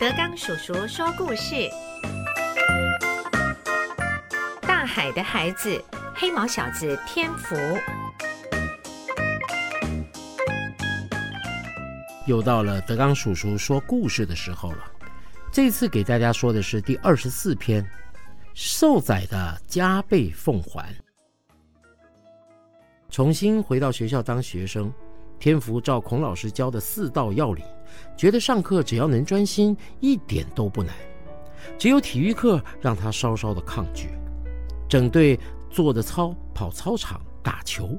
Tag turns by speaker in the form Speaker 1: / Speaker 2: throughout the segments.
Speaker 1: 德刚叔叔说故事：大海的孩子，黑毛小子天福。
Speaker 2: 又到了德刚叔叔说故事的时候了。这次给大家说的是第二十四篇：受宰的加倍奉还。重新回到学校当学生，天福照孔老师教的四道要领，觉得上课只要能专心，一点都不难。只有体育课让他稍稍的抗拒。整队做的操、跑操场、打球，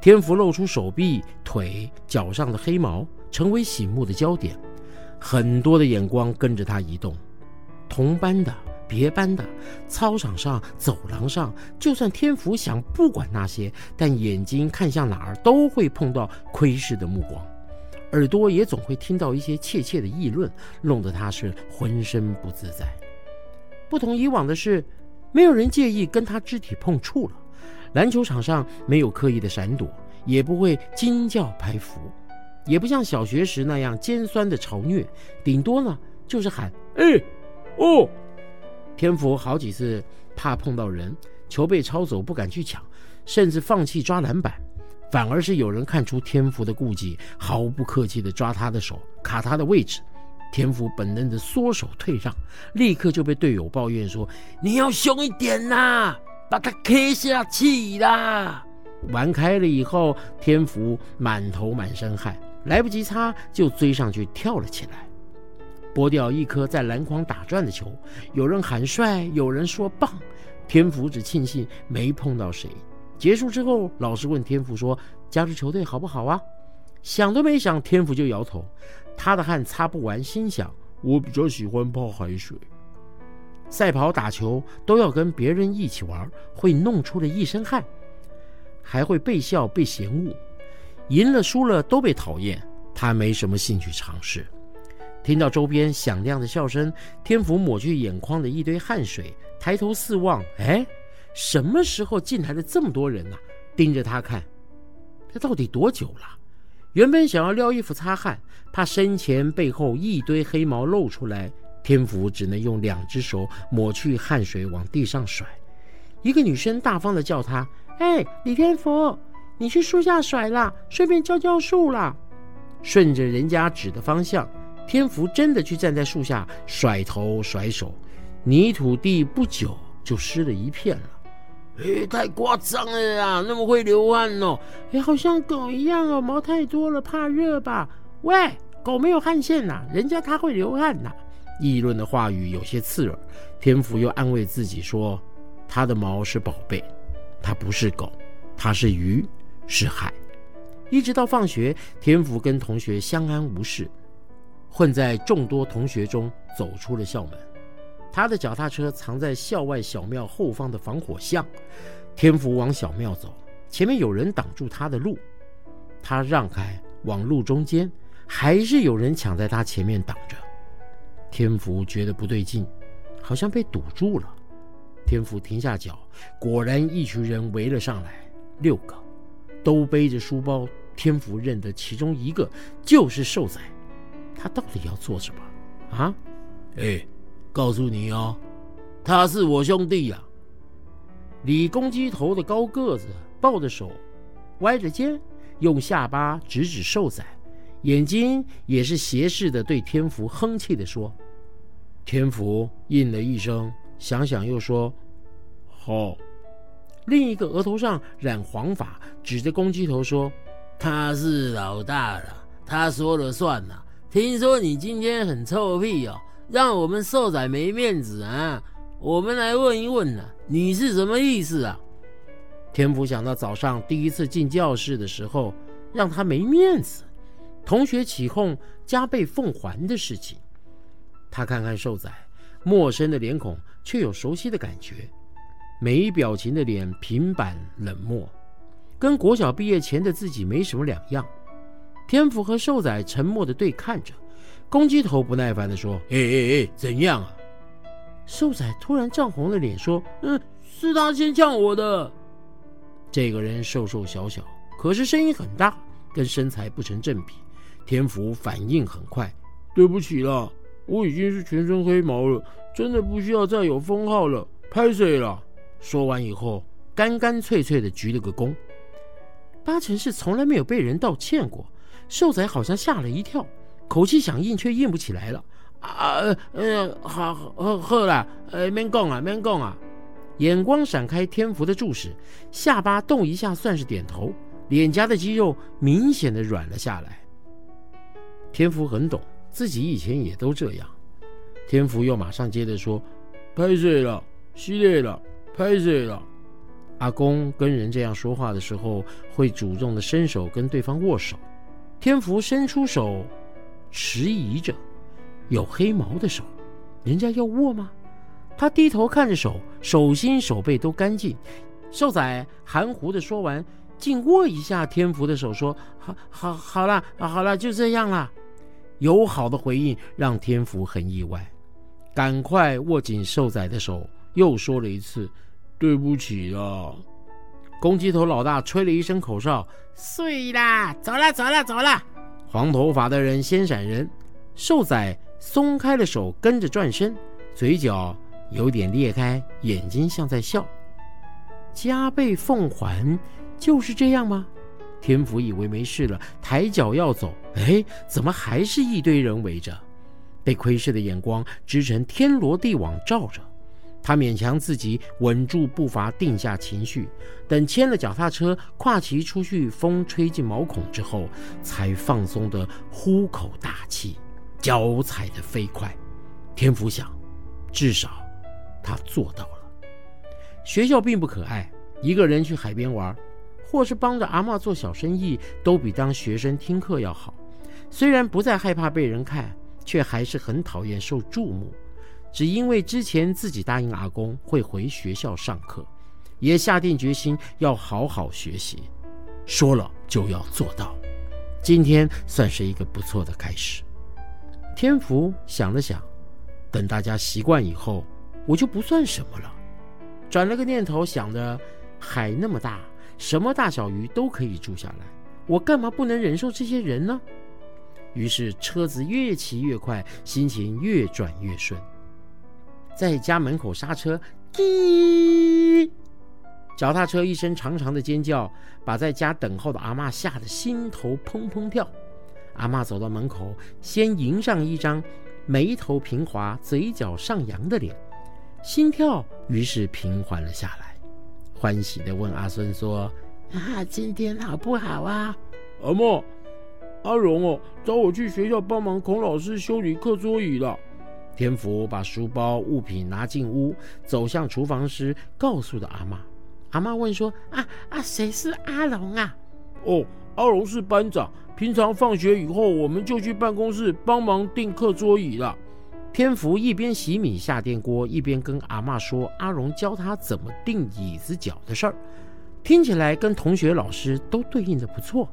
Speaker 2: 天福露出手臂、腿、脚上的黑毛，成为醒目的焦点。很多的眼光跟着他移动，同班的、别班的，操场上、走廊上，就算天福想不管那些，但眼睛看向哪儿都会碰到窥视的目光，耳朵也总会听到一些怯怯的议论，弄得他是浑身不自在。不同以往的是，没有人介意跟他肢体碰触了，篮球场上没有刻意的闪躲，也不会惊叫拍服。也不像小学时那样尖酸的嘲虐，顶多呢就是喊“哎，哦”。天福好几次怕碰到人，球被抄走不敢去抢，甚至放弃抓篮板，反而是有人看出天福的顾忌，毫不客气地抓他的手，卡他的位置。天福本能的缩手退让，立刻就被队友抱怨说：“你要凶一点呐，把他 K 下去啦！”玩开了以后，天福满头满身汗。来不及擦，就追上去跳了起来，拨掉一颗在篮筐打转的球。有人喊帅，有人说棒。天福只庆幸没碰到谁。结束之后，老师问天福说：“加入球队好不好啊？”想都没想，天福就摇头。他的汗擦不完，心想：“我比较喜欢泡海水。”赛跑、打球都要跟别人一起玩，会弄出了一身汗，还会被笑、被嫌恶。赢了输了都被讨厌，他没什么兴趣尝试。听到周边响亮的笑声，天福抹去眼眶的一堆汗水，抬头四望，哎，什么时候进来了这么多人呢？盯着他看，这到底多久了？原本想要撩衣服擦汗，怕身前背后一堆黑毛露出来，天福只能用两只手抹去汗水，往地上甩。一个女生大方的叫他：“哎，李天福。”你去树下甩啦，顺便浇浇树啦。顺着人家指的方向，天福真的去站在树下甩头甩手，泥土地不久就湿了一片了。哎，太夸张了呀！那么会流汗哦。哎，好像狗一样哦，毛太多了，怕热吧？喂，狗没有汗腺呐，人家它会流汗呐。议论的话语有些刺耳，天福又安慰自己说，它的毛是宝贝，它不是狗，它是鱼。是海，一直到放学，天福跟同学相安无事，混在众多同学中走出了校门。他的脚踏车藏在校外小庙后方的防火巷。天福往小庙走，前面有人挡住他的路，他让开往路中间，还是有人抢在他前面挡着。天福觉得不对劲，好像被堵住了。天福停下脚，果然一群人围了上来，六个。都背着书包，天福认得其中一个就是瘦仔，他到底要做什么啊？哎，告诉你哦，他是我兄弟呀。李公鸡头的高个子抱着手，歪着肩，用下巴指指瘦仔，眼睛也是斜视的对天福哼气的说。天福应了一声，想想又说：“好。”另一个额头上染黄发，指着公鸡头说：“他是老大了，他说了算呐。听说你今天很臭屁哦，让我们瘦仔没面子啊！我们来问一问呢，你是什么意思啊？”天福想到早上第一次进教室的时候让他没面子，同学起哄加倍奉还的事情，他看看瘦仔，陌生的脸孔却有熟悉的感觉。没表情的脸平板冷漠，跟国小毕业前的自己没什么两样。天福和瘦仔沉默的对看着，公鸡头不耐烦的说：“哎哎哎，怎样啊？”瘦仔突然涨红了脸说：“嗯，是他先呛我的。”这个人瘦瘦小小，可是声音很大，跟身材不成正比。天福反应很快：“对不起啦，
Speaker 3: 我已经是全身黑毛了，真的不需要再有封号了，拍谁了？
Speaker 2: 说完以后，干干脆脆的鞠了个躬。八成是从来没有被人道歉过，瘦仔好像吓了一跳，口气想硬却硬不起来了。
Speaker 3: 啊，呃，好，好，好啦，呃，免讲啊，免讲啊。
Speaker 2: 眼光闪开天福的注视，下巴动一下算是点头，脸颊的肌肉明显的软了下来。天福很懂，自己以前也都这样。天福又马上接着说：“
Speaker 3: 拍水了，系列了，拍水了。”
Speaker 2: 阿公跟人这样说话的时候，会主动的伸手跟对方握手。天福伸出手，迟疑着，有黑毛的手，人家要握吗？他低头看着手，手心手背都干净。瘦仔含糊的说完，竟握一下天福的手，说：“好，好，好了，好了，就这样了。”友好的回应让天福很意外，赶快握紧瘦仔的手，又说了一次：“
Speaker 3: 对不起啊。”
Speaker 2: 公鸡头老大吹了一声口哨：“
Speaker 4: 碎啦，走了，走了，走了。”
Speaker 2: 黄头发的人先闪人，瘦仔松开了手，跟着转身，嘴角。有点裂开，眼睛像在笑。加倍奉还，就是这样吗？天福以为没事了，抬脚要走，哎，怎么还是一堆人围着？被窥视的眼光织成天罗地网罩着。他勉强自己稳住步伐，定下情绪，等牵了脚踏车，跨骑出去，风吹进毛孔之后，才放松的呼口大气，脚踩得飞快。天福想，至少。他做到了。学校并不可爱，一个人去海边玩，或是帮着阿妈做小生意，都比当学生听课要好。虽然不再害怕被人看，却还是很讨厌受注目。只因为之前自己答应阿公会回学校上课，也下定决心要好好学习，说了就要做到。今天算是一个不错的开始。天福想了想，等大家习惯以后。我就不算什么了。转了个念头，想着海那么大，什么大小鱼都可以住下来，我干嘛不能忍受这些人呢？于是车子越骑越快，心情越转越顺。在家门口刹车，滴！脚踏车一声长长的尖叫，把在家等候的阿妈吓得心头砰砰跳。阿妈走到门口，先迎上一张眉头平滑、嘴角上扬的脸。心跳于是平缓了下来，欢喜地问阿孙说：“
Speaker 4: 啊，今天好不好啊？”
Speaker 3: 阿莫，阿荣哦，找我去学校帮忙孔老师修理课桌椅了。
Speaker 2: 天福把书包物品拿进屋，走向厨房时，告诉了阿妈。
Speaker 4: 阿妈问说：“啊啊，谁是阿龙啊？”
Speaker 3: 哦，阿龙是班长，平常放学以后，我们就去办公室帮忙订课桌椅了。
Speaker 2: 天福一边洗米下电锅，一边跟阿妈说：“阿荣教他怎么订椅子脚的事儿，听起来跟同学、老师都对应的不错。”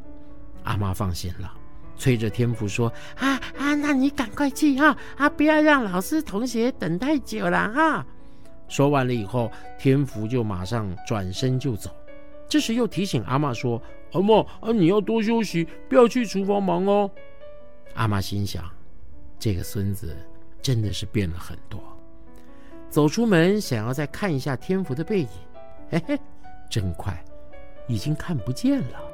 Speaker 2: 阿妈放心了，催着天福说：“
Speaker 4: 啊啊，那你赶快去哈，啊，不要让老师、同学等太久了哈。”
Speaker 2: 说完了以后，天福就马上转身就走。这时又提醒阿妈说：“
Speaker 3: 阿妈啊，你要多休息，不要去厨房忙哦。”
Speaker 2: 阿妈心想：“这个孙子。”真的是变了很多。走出门，想要再看一下天福的背影，嘿嘿，真快，已经看不见了。